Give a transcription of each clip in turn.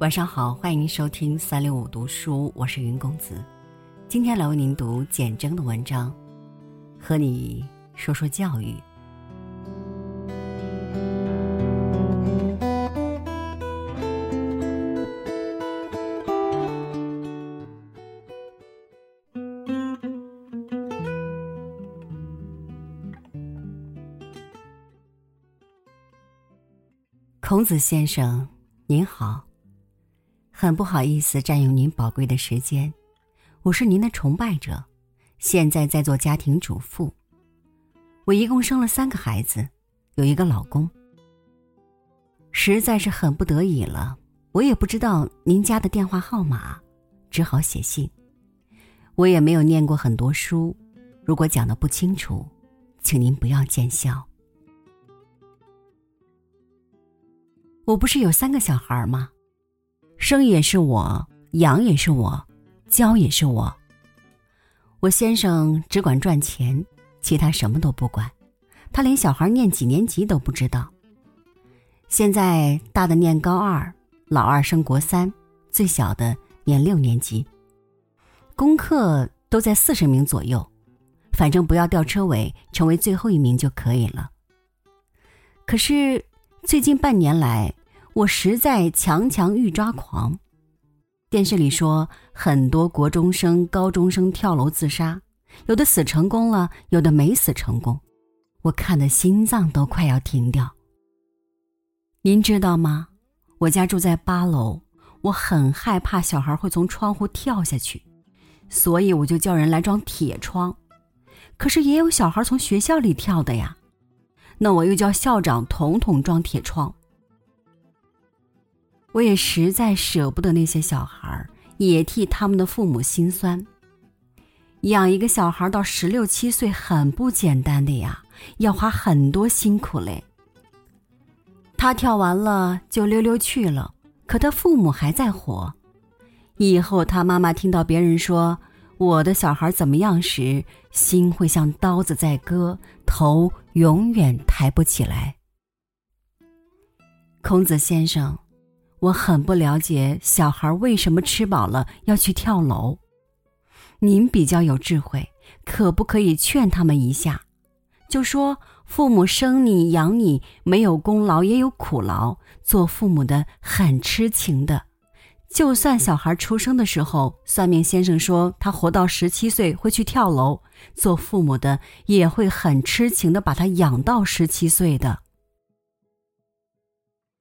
晚上好，欢迎收听三六五读书，我是云公子。今天来为您读简征的文章，和你说说教育。孔子先生，您好。很不好意思占用您宝贵的时间，我是您的崇拜者，现在在做家庭主妇。我一共生了三个孩子，有一个老公。实在是很不得已了，我也不知道您家的电话号码，只好写信。我也没有念过很多书，如果讲的不清楚，请您不要见笑。我不是有三个小孩吗？生也是我，养也是我，教也是我。我先生只管赚钱，其他什么都不管。他连小孩念几年级都不知道。现在大的念高二，老二升国三，最小的念六年级。功课都在四十名左右，反正不要吊车尾，成为最后一名就可以了。可是最近半年来，我实在强强欲抓狂。电视里说很多国中生、高中生跳楼自杀，有的死成功了，有的没死成功。我看的心脏都快要停掉。您知道吗？我家住在八楼，我很害怕小孩会从窗户跳下去，所以我就叫人来装铁窗。可是也有小孩从学校里跳的呀，那我又叫校长统统装铁窗。我也实在舍不得那些小孩，也替他们的父母心酸。养一个小孩到十六七岁很不简单的呀，要花很多辛苦嘞。他跳完了就溜溜去了，可他父母还在活。以后他妈妈听到别人说我的小孩怎么样时，心会像刀子在割，头永远抬不起来。孔子先生。我很不了解小孩为什么吃饱了要去跳楼。您比较有智慧，可不可以劝他们一下？就说父母生你养你没有功劳也有苦劳，做父母的很痴情的。就算小孩出生的时候，算命先生说他活到十七岁会去跳楼，做父母的也会很痴情的把他养到十七岁的。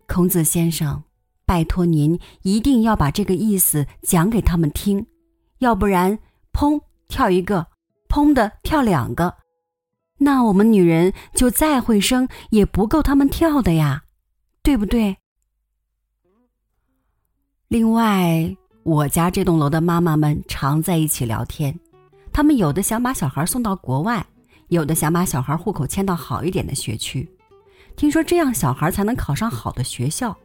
孔子先生。拜托您一定要把这个意思讲给他们听，要不然砰跳一个，砰的跳两个，那我们女人就再会生也不够他们跳的呀，对不对？另外，我家这栋楼的妈妈们常在一起聊天，她们有的想把小孩送到国外，有的想把小孩户口迁到好一点的学区，听说这样小孩才能考上好的学校。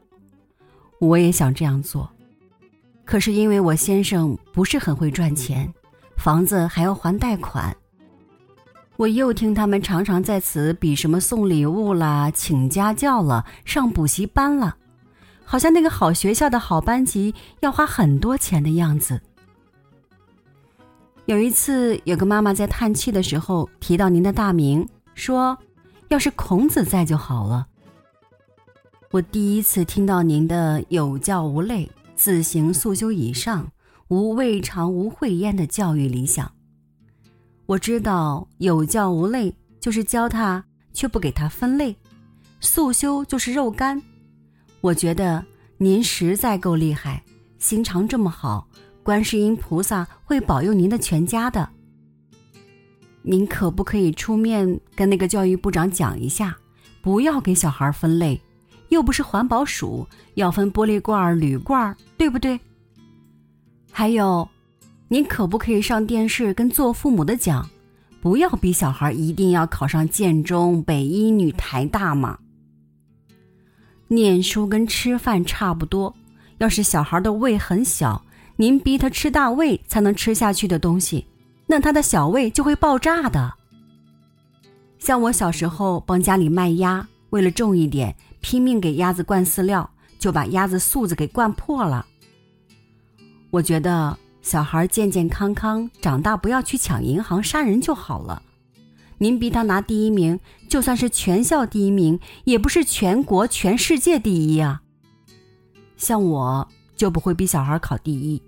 我也想这样做，可是因为我先生不是很会赚钱，房子还要还贷款。我又听他们常常在此比什么送礼物啦、请家教了、上补习班了，好像那个好学校的好班级要花很多钱的样子。有一次，有个妈妈在叹气的时候提到您的大名，说：“要是孔子在就好了。”我第一次听到您的有教无类、自行速修以上、无未尝无讳焉的教育理想。我知道有教无类就是教他却不给他分类，速修就是肉干。我觉得您实在够厉害，心肠这么好，观世音菩萨会保佑您的全家的。您可不可以出面跟那个教育部长讲一下，不要给小孩分类？又不是环保署要分玻璃罐、铝罐，对不对？还有，您可不可以上电视跟做父母的讲，不要逼小孩一定要考上建中、北一女、台大嘛？念书跟吃饭差不多，要是小孩的胃很小，您逼他吃大胃才能吃下去的东西，那他的小胃就会爆炸的。像我小时候帮家里卖鸭，为了重一点。拼命给鸭子灌饲料，就把鸭子素子给灌破了。我觉得小孩健健康康长大，不要去抢银行杀人就好了。您逼他拿第一名，就算是全校第一名，也不是全国、全世界第一啊。像我就不会逼小孩考第一，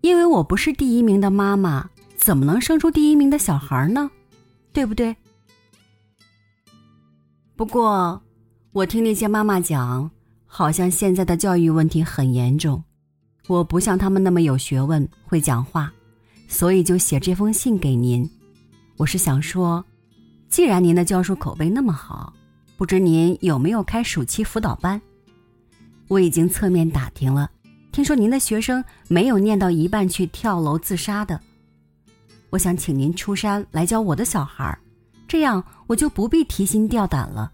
因为我不是第一名的妈妈，怎么能生出第一名的小孩呢？对不对？不过，我听那些妈妈讲，好像现在的教育问题很严重。我不像他们那么有学问、会讲话，所以就写这封信给您。我是想说，既然您的教书口碑那么好，不知您有没有开暑期辅导班？我已经侧面打听了，听说您的学生没有念到一半去跳楼自杀的。我想请您出山来教我的小孩，这样我就不必提心吊胆了。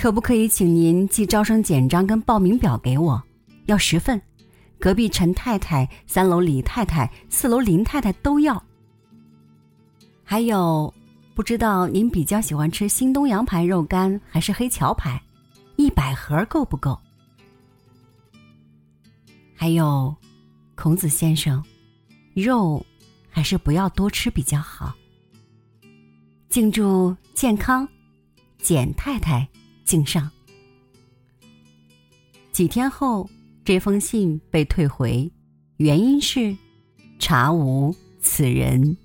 可不可以请您寄招生简章跟报名表给我？要十份。隔壁陈太太、三楼李太太、四楼林太太都要。还有，不知道您比较喜欢吃新东阳牌肉干还是黑桥牌？一百盒够不够？还有，孔子先生，肉还是不要多吃比较好。敬祝健康，简太太敬上。几天后。这封信被退回，原因是查无此人。